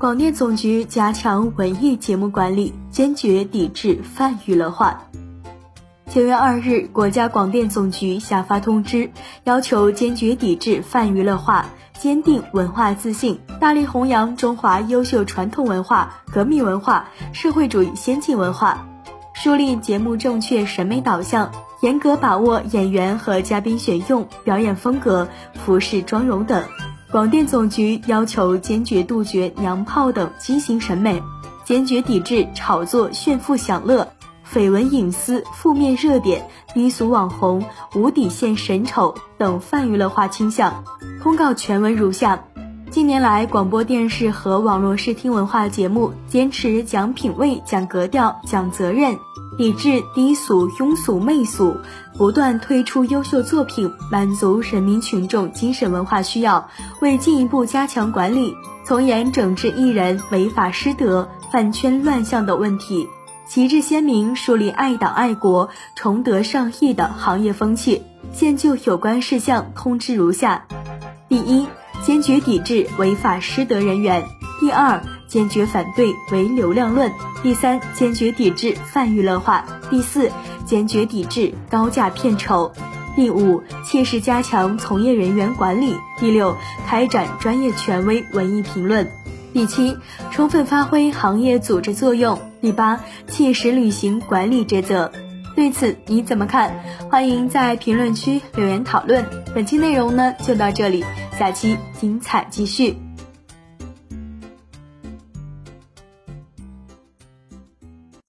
广电总局加强文艺节目管理，坚决抵制泛娱乐化。九月二日，国家广电总局下发通知，要求坚决抵制泛娱乐化，坚定文化自信，大力弘扬中华优秀传统文化、革命文化、社会主义先进文化，树立节目正确审美导向，严格把握演员和嘉宾选用、表演风格、服饰妆容等。广电总局要求坚决杜绝娘炮等畸形审美，坚决抵制炒作炫富享乐。绯闻隐私、负面热点、低俗网红、无底线神丑等泛娱乐化倾向。通告全文如下：近年来，广播电视和网络视听文化节目坚持讲品位、讲格调、讲责任，抵制低俗、庸俗、媚俗，不断推出优秀作品，满足人民群众精神文化需要。为进一步加强管理，从严整治艺人违法失德、饭圈乱象等问题。旗帜鲜明，树立爱党爱国、崇德尚义的行业风气。现就有关事项通知如下：第一，坚决抵制违法失德人员；第二，坚决反对唯流量论；第三，坚决抵制泛娱乐化；第四，坚决抵制高价片酬；第五，切实加强从业人员管理；第六，开展专业权威文艺评论。第七，充分发挥行业组织作用；第八，切实履行管理职责。对此你怎么看？欢迎在评论区留言讨论。本期内容呢就到这里，下期精彩继续。